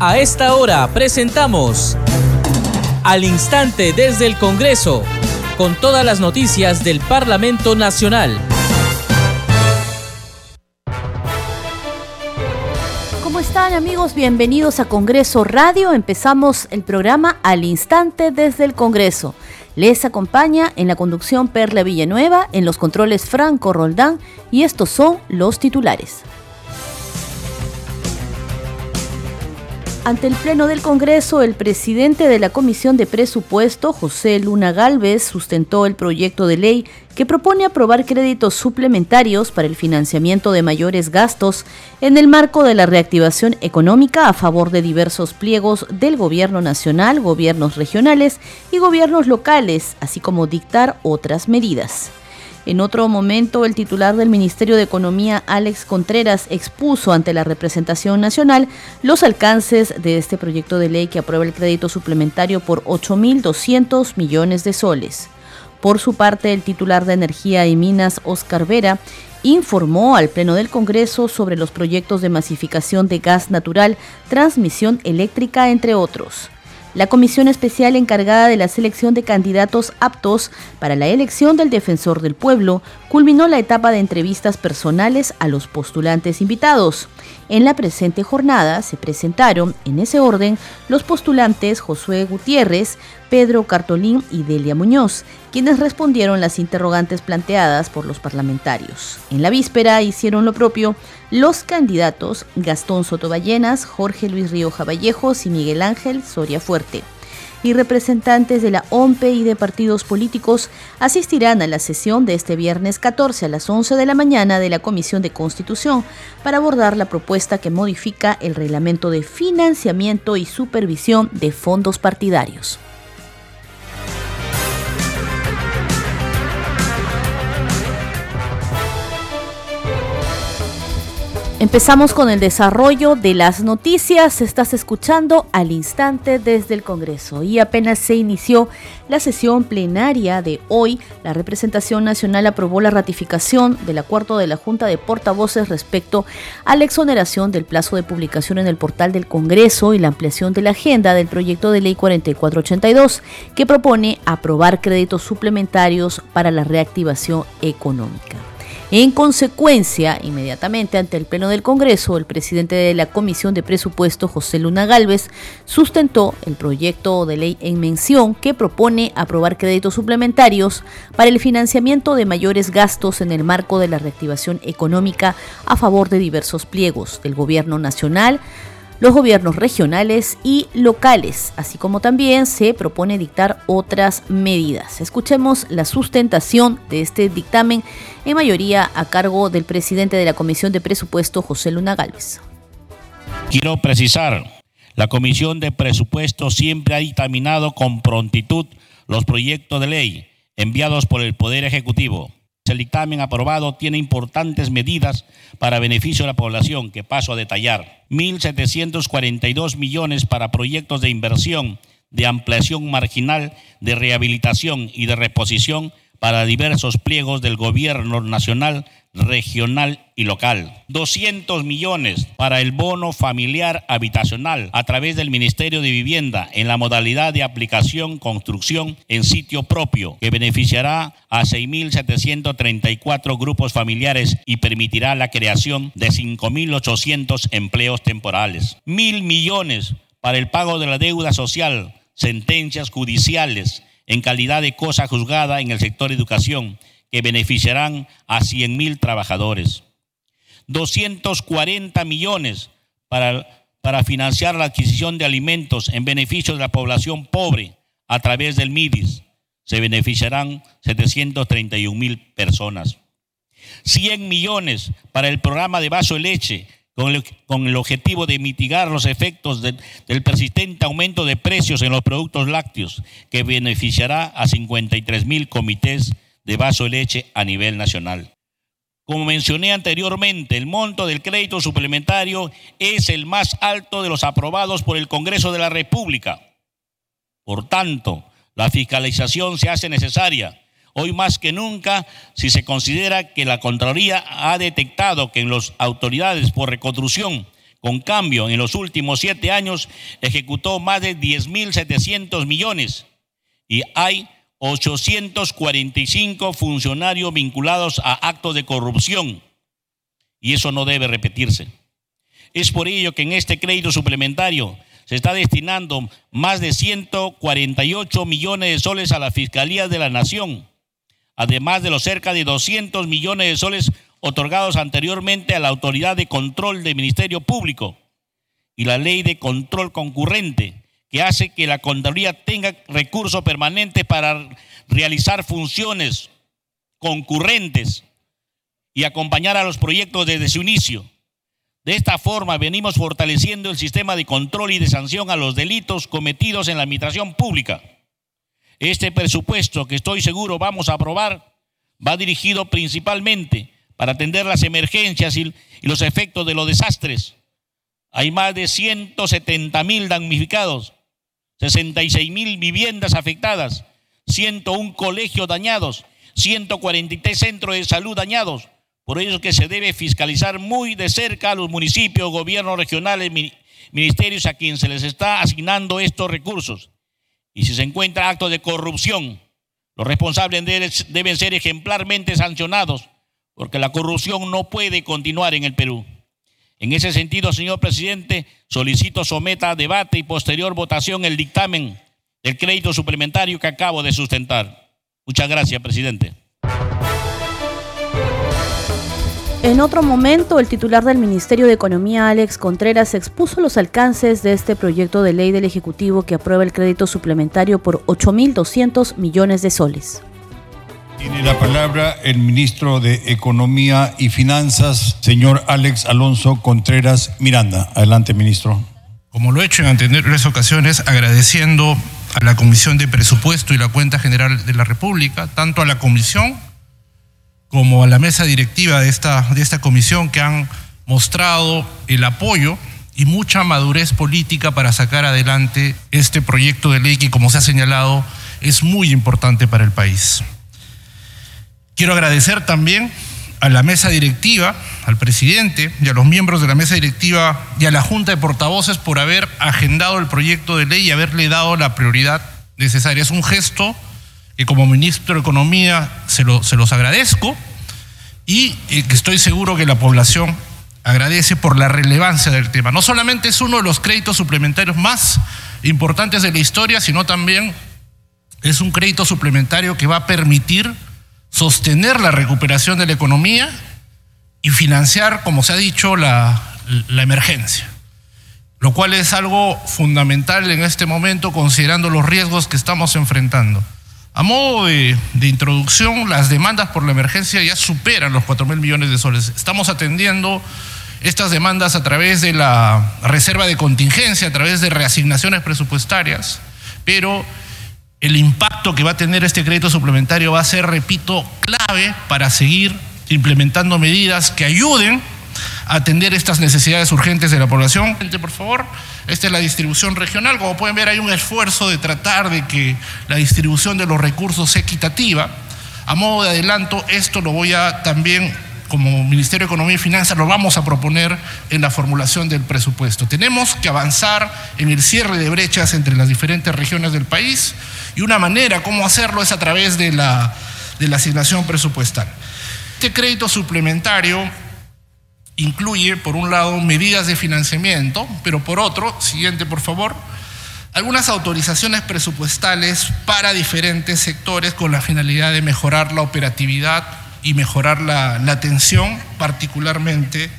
A esta hora presentamos Al Instante desde el Congreso, con todas las noticias del Parlamento Nacional. ¿Cómo están amigos? Bienvenidos a Congreso Radio. Empezamos el programa Al Instante desde el Congreso. Les acompaña en la conducción Perla Villanueva, en los controles Franco Roldán y estos son los titulares. Ante el Pleno del Congreso, el presidente de la Comisión de Presupuesto, José Luna Galvez, sustentó el proyecto de ley que propone aprobar créditos suplementarios para el financiamiento de mayores gastos en el marco de la reactivación económica a favor de diversos pliegos del Gobierno Nacional, gobiernos regionales y gobiernos locales, así como dictar otras medidas. En otro momento, el titular del Ministerio de Economía, Alex Contreras, expuso ante la representación nacional los alcances de este proyecto de ley que aprueba el crédito suplementario por 8.200 millones de soles. Por su parte, el titular de Energía y Minas, Oscar Vera, informó al Pleno del Congreso sobre los proyectos de masificación de gas natural, transmisión eléctrica, entre otros. La comisión especial encargada de la selección de candidatos aptos para la elección del defensor del pueblo culminó la etapa de entrevistas personales a los postulantes invitados. En la presente jornada se presentaron, en ese orden, los postulantes Josué Gutiérrez, Pedro Cartolín y Delia Muñoz, quienes respondieron las interrogantes planteadas por los parlamentarios. En la víspera hicieron lo propio los candidatos Gastón Sotoballenas, Jorge Luis Rioja Vallejos y Miguel Ángel Soria Fuerte y representantes de la OMPE y de partidos políticos asistirán a la sesión de este viernes 14 a las 11 de la mañana de la Comisión de Constitución para abordar la propuesta que modifica el reglamento de financiamiento y supervisión de fondos partidarios. Empezamos con el desarrollo de las noticias. Estás escuchando al instante desde el Congreso y apenas se inició la sesión plenaria de hoy, la representación nacional aprobó la ratificación del acuerdo de la Junta de Portavoces respecto a la exoneración del plazo de publicación en el portal del Congreso y la ampliación de la agenda del proyecto de ley 4482 que propone aprobar créditos suplementarios para la reactivación económica. En consecuencia, inmediatamente ante el Pleno del Congreso, el presidente de la Comisión de Presupuesto, José Luna Galvez, sustentó el proyecto de ley en mención que propone aprobar créditos suplementarios para el financiamiento de mayores gastos en el marco de la reactivación económica a favor de diversos pliegos del Gobierno Nacional, los gobiernos regionales y locales, así como también se propone dictar otras medidas. Escuchemos la sustentación de este dictamen en mayoría a cargo del presidente de la Comisión de Presupuesto, José Luna Gálvez. Quiero precisar, la Comisión de Presupuesto siempre ha dictaminado con prontitud los proyectos de ley enviados por el Poder Ejecutivo el dictamen aprobado tiene importantes medidas para beneficio de la población que paso a detallar. 1.742 millones para proyectos de inversión, de ampliación marginal, de rehabilitación y de reposición para diversos pliegos del gobierno nacional regional y local. 200 millones para el bono familiar habitacional a través del Ministerio de Vivienda en la modalidad de aplicación construcción en sitio propio que beneficiará a 6.734 grupos familiares y permitirá la creación de 5.800 empleos temporales. Mil millones para el pago de la deuda social, sentencias judiciales en calidad de cosa juzgada en el sector educación que beneficiarán a 100 mil trabajadores. 240 millones para, financiar la adquisición de alimentos en beneficio de la población pobre a través del MIDIS. Se beneficiarán 731 mil personas. 100 millones para el programa de vaso de leche con el, con el objetivo de mitigar los efectos del persistente aumento de precios en los productos lácteos que beneficiará a 53 mil comités de vaso de leche a nivel nacional. Como mencioné anteriormente, el monto del crédito suplementario es el más alto de los aprobados por el Congreso de la República. Por tanto, la fiscalización se hace necesaria, hoy más que nunca, si se considera que la Contraloría ha detectado que en las autoridades por reconstrucción Con cambio, en los últimos siete años ejecutó más de 10.700 millones y hay 845 funcionarios vinculados a actos de corrupción. Y eso no debe repetirse. Es por ello que en este crédito suplementario se está destinando más de 148 millones de soles a la Fiscalía de la Nación, además de los cerca de 200 millones de soles otorgados anteriormente a la Autoridad de Control del Ministerio Público y la Ley de Control Concurrente, que hace que la Contraloría tenga recursos permanentes para realizar funciones concurrentes y acompañar a los proyectos desde su inicio. De esta forma venimos fortaleciendo el sistema de control y de sanción a los delitos cometidos en la administración pública. Este presupuesto que estoy seguro vamos a aprobar va dirigido principalmente para atender las emergencias y, los efectos de los desastres. Hay más de 170 mil damnificados, 66 mil viviendas afectadas, 101 colegios dañados, 143 centros de salud dañados. Por ello que se debe fiscalizar muy de cerca a los municipios, gobiernos regionales, ministerios a quienes se les está asignando estos recursos. Y si se encuentra actos de corrupción, los responsables deben ser ejemplarmente sancionados porque la corrupción no puede continuar en el Perú. En ese sentido, señor presidente, solicito someta a debate y posterior votación el dictamen del crédito suplementario que acabo de sustentar. Muchas gracias, presidente. En otro momento, el titular del Ministerio de Economía, Alex Contreras, expuso los alcances de este proyecto de ley del Ejecutivo que aprueba el crédito suplementario por 8.200 millones de soles. Tiene la palabra el ministro de Economía y Finanzas, señor Alex Alonso Contreras Miranda. Adelante, ministro. Como lo he hecho en anteriores ocasiones, agradeciendo a la Comisión de Presupuesto y la Cuenta General de la República, tanto a la Comisión como a la mesa directiva de esta, de esta comisión que han mostrado el apoyo y mucha madurez política para sacar adelante este proyecto de ley que, como se ha señalado, es muy importante para el país. Quiero agradecer también a la mesa directiva, al presidente y a los miembros de la mesa directiva y a la Junta de Portavoces por haber agendado el proyecto de ley y haberle dado la prioridad necesaria. Es un gesto que como ministro de Economía se, se los agradezco y eh, que estoy seguro que la población agradece por la relevancia del tema. No solamente es uno de los créditos suplementarios más importantes de la historia, sino también es un crédito suplementario que va a permitir sostener la recuperación de la economía y financiar, como se ha dicho, la, emergencia, lo cual es algo fundamental en este momento considerando los riesgos que estamos enfrentando. A modo de, de, introducción, las demandas por la emergencia ya superan los 4 mil millones de soles. Estamos atendiendo estas demandas a través de la reserva de contingencia, a través de reasignaciones presupuestarias, pero el impacto que va a tener este crédito suplementario va a ser, repito, clave para seguir implementando medidas que ayuden a atender estas necesidades urgentes de la población. Por favor, esta es la distribución regional. Como pueden ver, hay un esfuerzo de tratar de que la distribución de los recursos sea equitativa. A modo de adelanto, esto lo voy a también como Ministerio de Economía y Finanzas lo vamos a proponer en la formulación del presupuesto. Tenemos que avanzar en el cierre de brechas entre las diferentes regiones del país y una manera cómo hacerlo es a través de la, de la asignación presupuestal. Este crédito suplementario incluye, por un lado, medidas de financiamiento, pero por otro, siguiente por favor, algunas autorizaciones presupuestales para diferentes sectores con la finalidad de mejorar la operatividad y mejorar la, atención, particularmente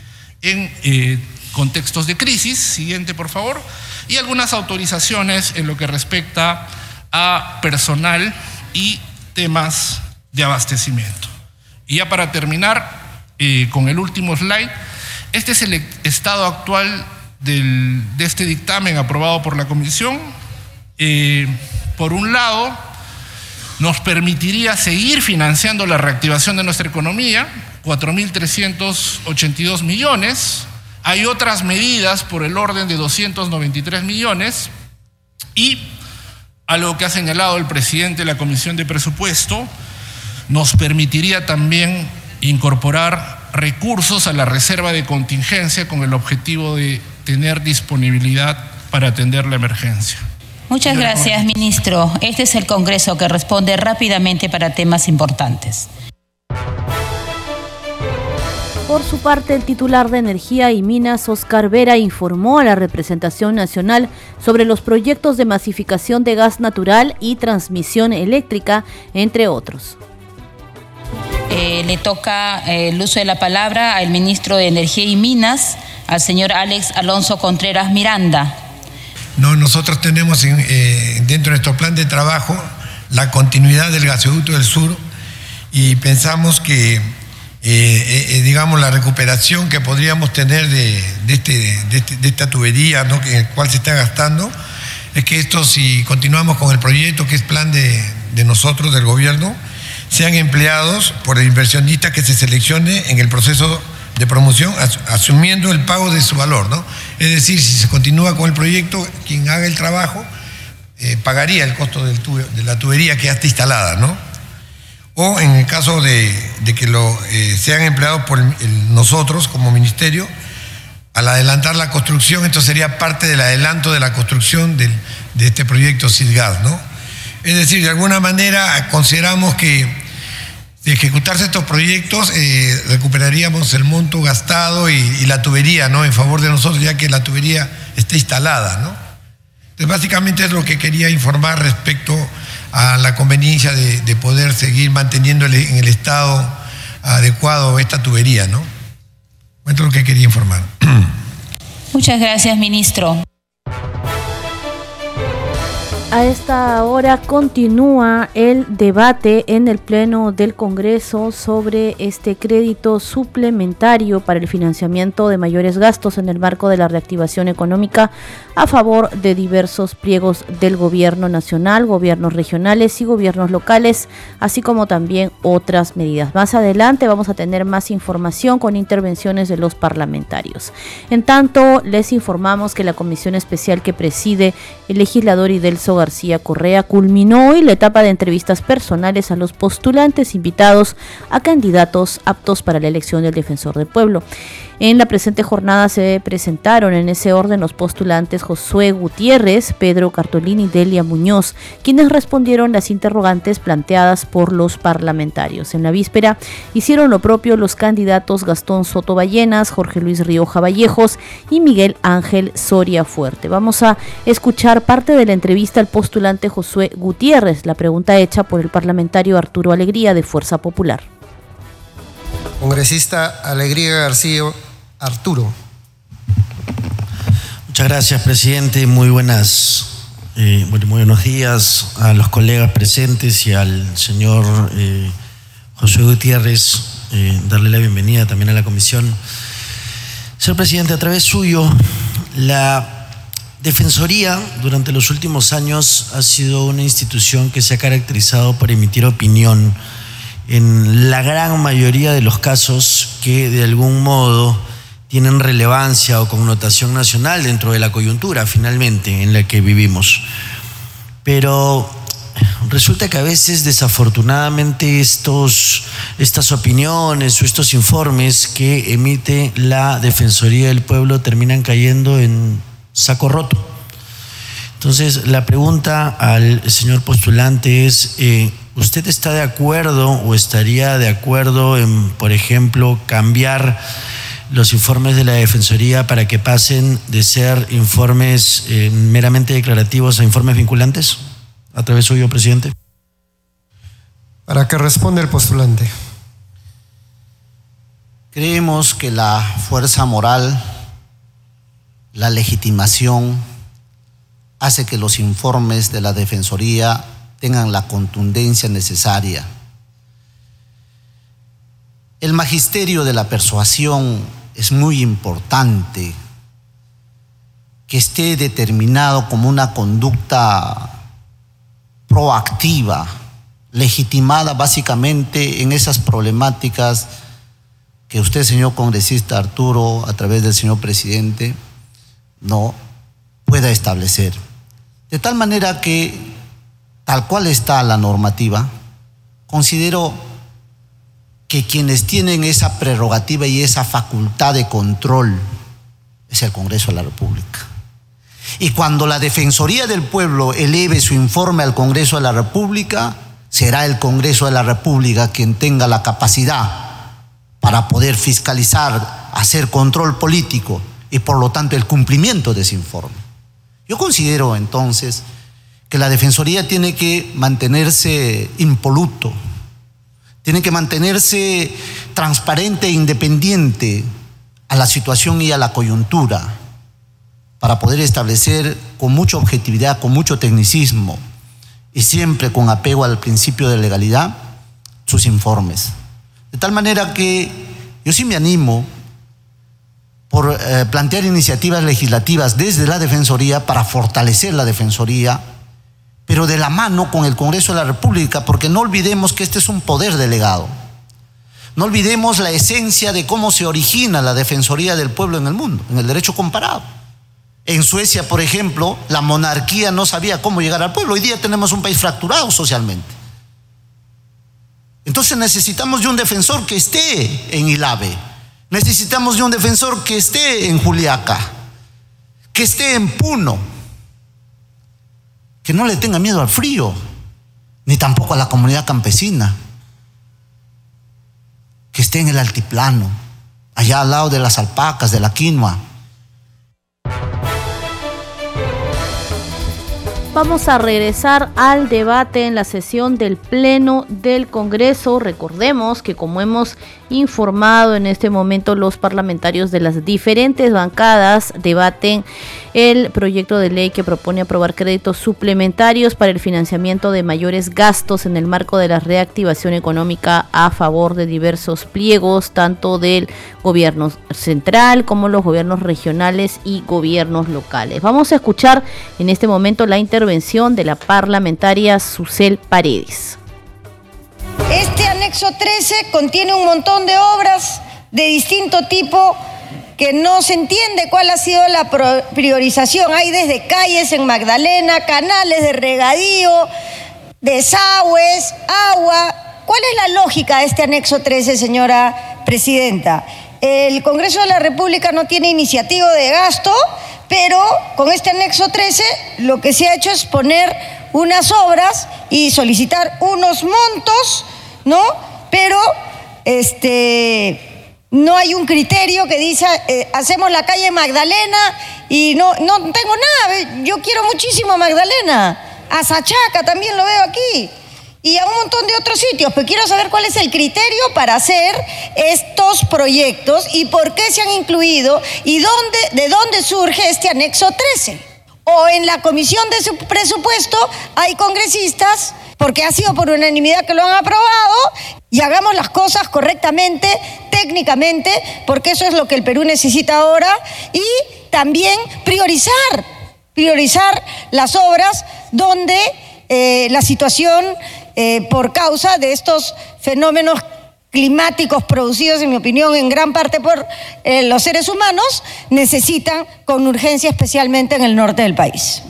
en eh, contextos de crisis. Siguiente, por favor. Y algunas autorizaciones en lo que respecta a personal y temas de abastecimiento. Y ya para terminar eh, con el último slide, este es el estado actual de este dictamen aprobado por la Comisión. Eh, por un lado, nos permitiría seguir financiando la reactivación de nuestra economía, 4.382 millones. Hay otras medidas por el orden de 293 millones y a lo que ha señalado el presidente de la Comisión de Presupuesto, nos permitiría también incorporar recursos a la reserva de contingencia con el objetivo de tener disponibilidad para atender la emergencia. Muchas gracias, ministro. Este es el Congreso que responde rápidamente para temas importantes. Por su parte, el titular de Energía y Minas, Oscar Vera, informó a la representación nacional sobre los proyectos de masificación de gas natural y transmisión eléctrica, entre otros. Eh, le toca eh, el uso de la palabra al ministro de Energía y Minas, al señor Alex Alonso Contreras Miranda. No, nosotros tenemos eh, dentro de nuestro plan de trabajo la continuidad del gasoducto del sur y pensamos que eh, eh, digamos, la recuperación que podríamos tener de, este, este, de, esta tubería ¿no? en el cual se está gastando, es que esto, si continuamos con el proyecto que es plan de, de nosotros, del gobierno, sean empleados por el inversionista que se seleccione en el proceso de promoción, asumiendo el pago de su valor. ¿no? Es decir, si se continúa con el proyecto, quien haga el trabajo eh, pagaría el costo de la tubería que ya está instalada. ¿no? o en el caso de, que lo eh, sean empleados por nosotros como ministerio, al adelantar la construcción, esto sería parte del adelanto de la construcción de este proyecto SIDGAS, ¿no? Es decir, de alguna manera consideramos que de ejecutarse estos proyectos eh, recuperaríamos el monto gastado y, la tubería, ¿no? En favor de nosotros, ya que la tubería está instalada, ¿no? Entonces, básicamente es lo que quería informar respecto a la conveniencia de, poder seguir manteniendo en el estado adecuado esta tubería, ¿no? Esto es lo que quería informar. Muchas gracias, ministro. A esta hora continúa el debate en el Pleno del Congreso sobre este crédito suplementario para el financiamiento de mayores gastos en el marco de la reactivación económica a favor de diversos pliegos del gobierno nacional, gobiernos regionales y gobiernos locales, así como también otras medidas. Más adelante vamos a tener más información con intervenciones de los parlamentarios. En tanto, les informamos que la comisión especial que preside el legislador Idelso García Correa culminó hoy la etapa de entrevistas personales a los postulantes invitados a candidatos aptos para la elección del defensor del pueblo. En la presente jornada se presentaron en ese orden los postulantes Josué Gutiérrez, Pedro Cartolini y Delia Muñoz, quienes respondieron las interrogantes planteadas por los parlamentarios. En la víspera hicieron lo propio los candidatos Gastón Soto Ballenas, Jorge Luis Rioja Vallejos y Miguel Ángel Soria Fuerte. Vamos a escuchar parte de la entrevista al postulante Josué Gutiérrez, la pregunta hecha por el parlamentario Arturo Alegría de Fuerza Popular. Congresista Alegría García Arturo. Muchas gracias, presidente. Muy buenas, eh, muy buenos días a los colegas presentes y al señor eh, José Gutiérrez. Eh, darle la bienvenida también a la comisión. Señor presidente, a través suyo, la Defensoría durante los últimos años ha sido una institución que se ha caracterizado por emitir opinión en la gran mayoría de los casos que de algún modo tienen relevancia o connotación nacional dentro de la coyuntura finalmente en la que vivimos. Pero resulta que a veces desafortunadamente estos, estas opiniones o estos informes que emite la Defensoría del Pueblo terminan cayendo en saco roto. Entonces, la pregunta al señor postulante es, eh, ¿usted está de acuerdo o estaría de acuerdo en, por ejemplo, cambiar los informes de la Defensoría para que pasen de ser informes eh, meramente declarativos a informes vinculantes? A través suyo, presidente. Para que responda el postulante. Creemos que la fuerza moral, la legitimación, hace que los informes de la Defensoría tengan la contundencia necesaria. El magisterio de la persuasión es muy importante que esté determinado como una conducta proactiva, legitimada básicamente en esas problemáticas que usted, señor congresista Arturo, a través del señor presidente, no pueda establecer. De tal manera que, tal cual está la normativa, considero que quienes tienen esa prerrogativa y esa facultad de control es el Congreso de la República. Y cuando la Defensoría del Pueblo eleve su informe al Congreso de la República, será el Congreso de la República quien tenga la capacidad para poder fiscalizar, hacer control político y por lo tanto el cumplimiento de ese informe. Yo considero entonces que la Defensoría tiene que mantenerse impoluto, tiene que mantenerse transparente e independiente a la situación y a la coyuntura para poder establecer con mucha objetividad, con mucho tecnicismo y siempre con apego al principio de legalidad sus informes. De tal manera que yo sí me animo por eh, plantear iniciativas legislativas desde la Defensoría para fortalecer la Defensoría, pero de la mano con el Congreso de la República, porque no olvidemos que este es un poder delegado. No olvidemos la esencia de cómo se origina la Defensoría del Pueblo en el mundo, en el derecho comparado. En Suecia, por ejemplo, la monarquía no sabía cómo llegar al pueblo. Hoy día tenemos un país fracturado socialmente. Entonces necesitamos de un defensor que esté en Ilave. Necesitamos de un defensor que esté en Juliaca, que esté en Puno, que no le tenga miedo al frío, ni tampoco a la comunidad campesina, que esté en el altiplano, allá al lado de las alpacas, de la quinoa, Vamos a regresar al debate en la sesión del Pleno del Congreso. Recordemos que como hemos informado en este momento los parlamentarios de las diferentes bancadas debaten el proyecto de ley que propone aprobar créditos suplementarios para el financiamiento de mayores gastos en el marco de la reactivación económica a favor de diversos pliegos, tanto del gobierno central como los gobiernos regionales y gobiernos locales. Vamos a escuchar en este momento la intervención de la parlamentaria Susel Paredes. Anexo 13 contiene un montón de obras de distinto tipo que no se entiende cuál ha sido la priorización. Hay desde calles en Magdalena, canales de regadío, desagües, agua. ¿Cuál es la lógica de este anexo 13, señora presidenta? El Congreso de la República no tiene iniciativa de gasto, pero con este anexo 13 lo que se ha hecho es poner unas obras y solicitar unos montos, ¿no? Pero este no hay un criterio que dice eh, hacemos la calle Magdalena y no, no tengo nada. Yo quiero muchísimo a Magdalena. A Sachaca también lo veo aquí. Y a un montón de otros sitios. Pero quiero saber cuál es el criterio para hacer estos proyectos y por qué se han incluido y dónde, de dónde surge este anexo 13. O en la comisión de su presupuesto hay congresistas porque ha sido por unanimidad que lo han aprobado y hagamos las cosas correctamente, técnicamente, porque eso es lo que el Perú necesita ahora y también priorizar, priorizar las obras donde eh, la situación eh, por causa de estos fenómenos climáticos producidos, en mi opinión, en gran parte por eh, los seres humanos, necesitan con urgencia, especialmente en el norte del país.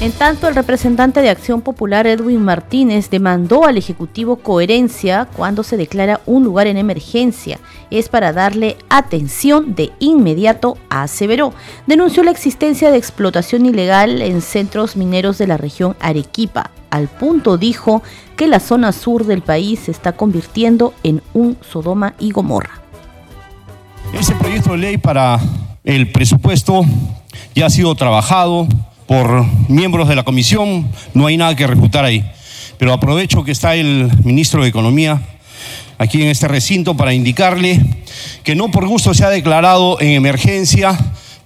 En tanto, el representante de Acción Popular Edwin Martínez demandó al Ejecutivo coherencia cuando se declara un lugar en emergencia. Es para darle atención de inmediato, aseveró. Denunció la existencia de explotación ilegal en centros mineros de la región Arequipa. Al punto dijo que la zona sur del país se está convirtiendo en un Sodoma y Gomorra. Ese proyecto de ley para el presupuesto ya ha sido trabajado, por miembros de la comisión, no hay nada que refutar ahí. Pero aprovecho que está el ministro de Economía aquí en este recinto para indicarle que no por gusto se ha declarado en emergencia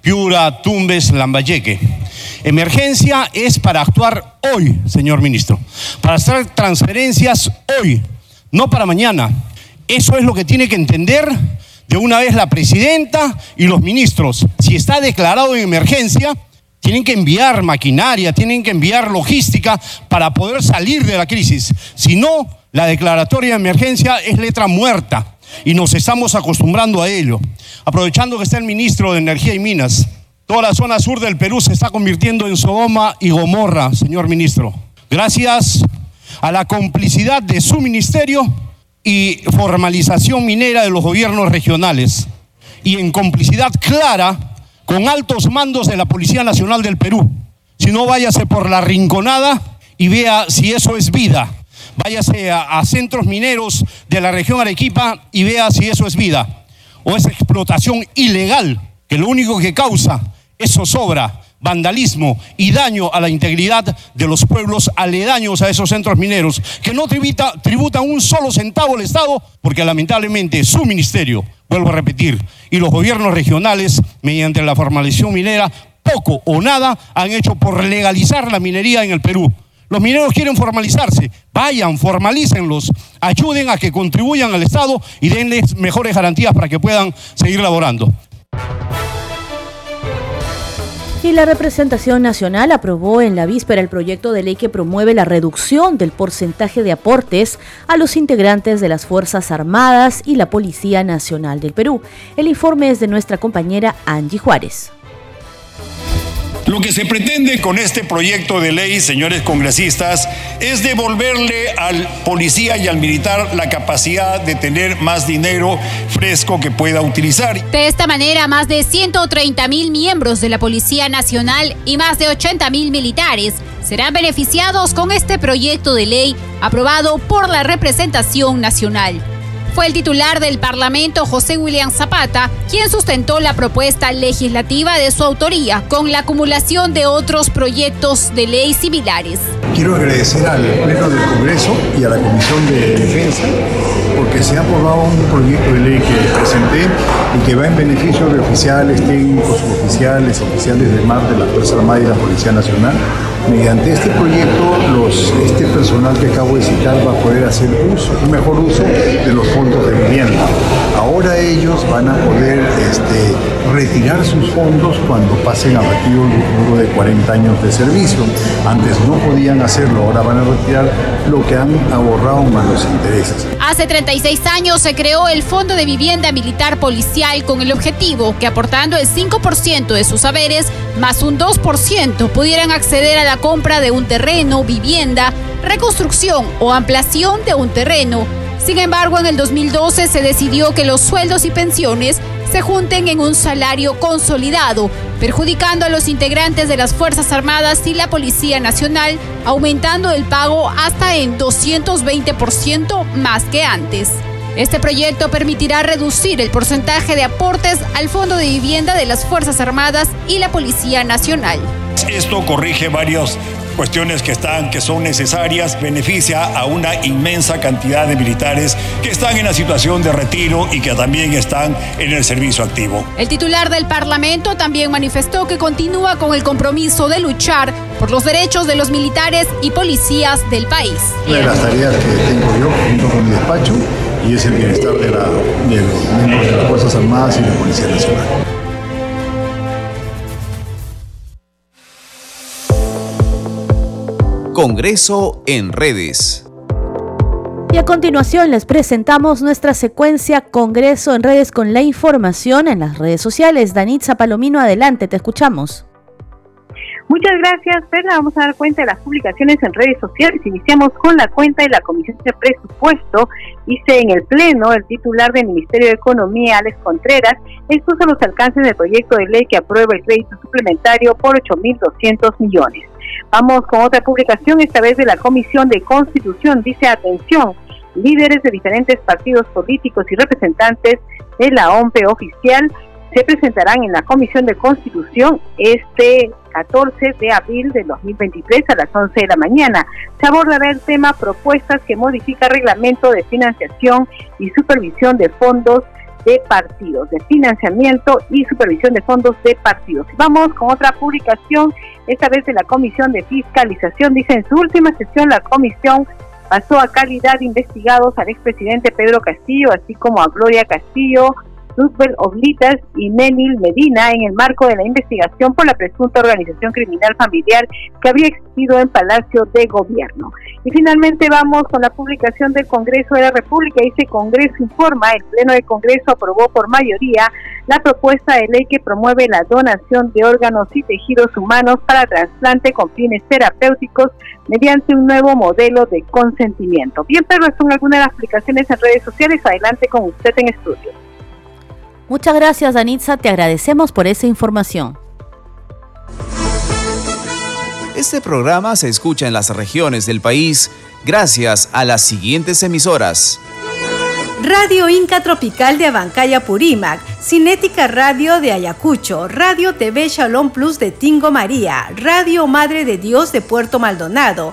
Piura, Tumbes, Lambayeque. Emergencia es para actuar hoy, señor ministro, para hacer transferencias hoy, no para mañana. Eso es lo que tiene que entender de una vez la presidenta y los ministros. Si está declarado en emergencia, tienen que enviar maquinaria, tienen que enviar logística para poder salir de la crisis. Si no, la declaratoria de emergencia es letra muerta y nos estamos acostumbrando a ello. Aprovechando que está el ministro de Energía y Minas, toda la zona sur del Perú se está convirtiendo en Sodoma y Gomorra, señor ministro. Gracias a la complicidad de su ministerio y formalización minera de los gobiernos regionales y en complicidad clara con altos mandos de la Policía Nacional del Perú. Si no, váyase por la rinconada y vea si eso es vida. Váyase a, a centros mineros de la región Arequipa y vea si eso es vida. O es explotación ilegal, que lo único que causa es zozobra, vandalismo y daño a la integridad de los pueblos aledaños a esos centros mineros, que no tributa, tributan un solo centavo al Estado, porque lamentablemente su ministerio, vuelvo a repetir, y los gobiernos regionales, mediante la formalización minera, poco o nada han hecho por legalizar la minería en el Perú. Los mineros quieren formalizarse, vayan, formalícenlos, ayuden a que contribuyan al Estado y denles mejores garantías para que puedan seguir laborando. Y la representación nacional aprobó en la víspera el proyecto de ley que promueve la reducción del porcentaje de aportes a los integrantes de las Fuerzas Armadas y la Policía Nacional del Perú. El informe es de nuestra compañera Angie Juárez. Lo que se pretende con este proyecto de ley, señores congresistas, es devolverle al policía y al militar la capacidad de tener más dinero fresco que pueda utilizar. De esta manera, más de 130 mil miembros de la Policía Nacional y más de 80 mil militares serán beneficiados con este proyecto de ley aprobado por la representación nacional. Fue el titular del Parlamento, José William Zapata, quien sustentó la propuesta legislativa de su autoría con la acumulación de otros proyectos de ley similares. Quiero agradecer al Pleno del Congreso y a la Comisión de Defensa porque se ha aprobado un proyecto de ley que presenté y que va en beneficio de oficiales, técnicos, oficiales, oficiales de mar de la Fuerza Armada y la Policía Nacional. Mediante este proyecto, este personal que acabo de citar va a poder hacer un mejor uso de los fondos de vivienda. Ahora ellos van a poder este, retirar sus fondos cuando pasen a retiro luego de 40 años de servicio. Antes no podían hacerlo, ahora van a retirar lo que han ahorrado más los intereses. Hace 36 años se creó el Fondo de Vivienda Militar Policial con el objetivo que aportando el 5% de sus saberes más un 2% pudieran acceder a la compra de un terreno, vivienda, reconstrucción o ampliación de un terreno. Sin embargo, en el 2012 se decidió que los sueldos y pensiones se junten en un salario consolidado, perjudicando a los integrantes de las Fuerzas Armadas y la Policía Nacional, aumentando el pago hasta en 220% más que antes. Este proyecto permitirá reducir el porcentaje de aportes al Fondo de Vivienda de las Fuerzas Armadas y la Policía Nacional. Esto corrige varias cuestiones que están que son necesarias, beneficia a una inmensa cantidad de militares que están en la situación de retiro y que también están en el servicio activo. El titular del Parlamento también manifestó que continúa con el compromiso de luchar por los derechos de los militares y policías del país. Una de las tareas que tengo yo junto con mi despacho y es el bienestar de, la, de los miembros de las Fuerzas Armadas y de la Policía Nacional. Congreso en redes. Y a continuación les presentamos nuestra secuencia Congreso en redes con la información en las redes sociales. Danitza Palomino, adelante, te escuchamos. Muchas gracias, Perla. Vamos a dar cuenta de las publicaciones en redes sociales. Iniciamos con la cuenta de la Comisión de Presupuesto. Dice en el Pleno, el titular del Ministerio de Economía, Alex Contreras, expuso los alcances del proyecto de ley que aprueba el crédito suplementario por 8.200 millones. Vamos con otra publicación, esta vez de la Comisión de Constitución. Dice, atención, líderes de diferentes partidos políticos y representantes de la OMPE oficial se presentarán en la Comisión de Constitución este 14 de abril de 2023 a las 11 de la mañana. Se abordará el tema propuestas que modifica reglamento de financiación y supervisión de fondos de partidos, de financiamiento y supervisión de fondos de partidos. Vamos con otra publicación, esta vez de la Comisión de Fiscalización. Dice, en su última sesión la comisión pasó a calidad de investigados al expresidente Pedro Castillo, así como a Gloria Castillo, Roosevelt Oblitas y Nenil Medina en el marco de la investigación por la presunta organización criminal familiar que habría existido en Palacio de Gobierno. Y finalmente vamos con la publicación del Congreso de la República. Dice Congreso informa, el Pleno del Congreso aprobó por mayoría la propuesta de ley que promueve la donación de órganos y tejidos humanos para trasplante con fines terapéuticos mediante un nuevo modelo de consentimiento. Bien, pero son algunas de las aplicaciones en redes sociales. Adelante con usted en estudio. Muchas gracias, Danitza. Te agradecemos por esa información. Este programa se escucha en las regiones del país gracias a las siguientes emisoras. Radio Inca Tropical de Abancaya Purímac, Cinética Radio de Ayacucho, Radio TV Shalom Plus de Tingo María, Radio Madre de Dios de Puerto Maldonado,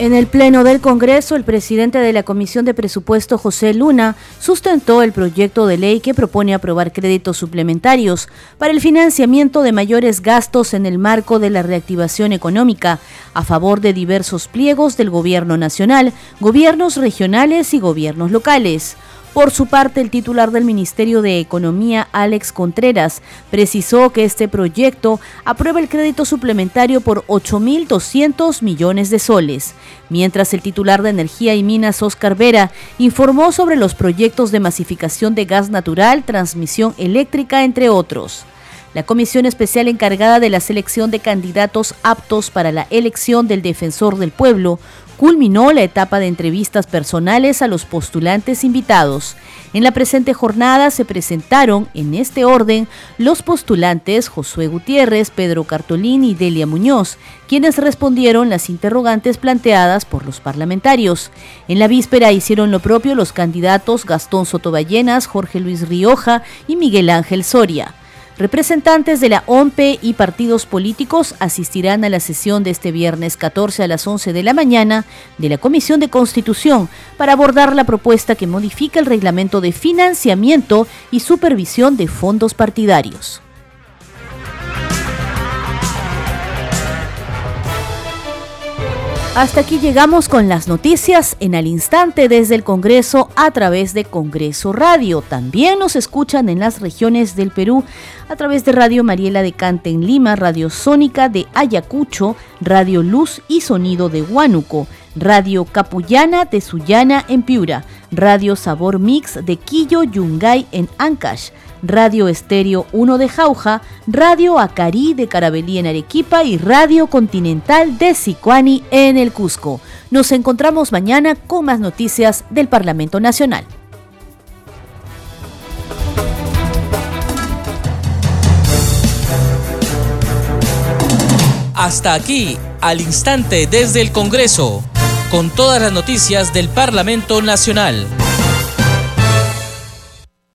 En el Pleno del Congreso, el presidente de la Comisión de Presupuesto, José Luna, sustentó el proyecto de ley que propone aprobar créditos suplementarios para el financiamiento de mayores gastos en el marco de la reactivación económica, a favor de diversos pliegos del Gobierno Nacional, gobiernos regionales y gobiernos locales. Por su parte, el titular del Ministerio de Economía, Alex Contreras, precisó que este proyecto aprueba el crédito suplementario por 8.200 millones de soles, mientras el titular de Energía y Minas, Oscar Vera, informó sobre los proyectos de masificación de gas natural, transmisión eléctrica, entre otros. La comisión especial encargada de la selección de candidatos aptos para la elección del defensor del pueblo culminó la etapa de entrevistas personales a los postulantes invitados. En la presente jornada se presentaron, en este orden, los postulantes Josué Gutiérrez, Pedro Cartolín y Delia Muñoz, quienes respondieron las interrogantes planteadas por los parlamentarios. En la víspera hicieron lo propio los candidatos Gastón Sotoballenas, Jorge Luis Rioja y Miguel Ángel Soria. Representantes de la OMPE y partidos políticos asistirán a la sesión de este viernes 14 a las 11 de la mañana de la Comisión de Constitución para abordar la propuesta que modifica el reglamento de financiamiento y supervisión de fondos partidarios. Hasta aquí llegamos con las noticias en al instante desde el Congreso a través de Congreso Radio. También nos escuchan en las regiones del Perú a través de Radio Mariela de Cante en Lima, Radio Sónica de Ayacucho, Radio Luz y Sonido de Huánuco, Radio Capullana de Sullana en Piura, Radio Sabor Mix de Quillo Yungay en Ancash, Radio Estéreo 1 de Jauja, Radio Acarí de Carabelí en Arequipa y Radio Continental de Sicuani en el Cusco. Nos encontramos mañana con más noticias del Parlamento Nacional. Hasta aquí, al instante desde el Congreso, con todas las noticias del Parlamento Nacional.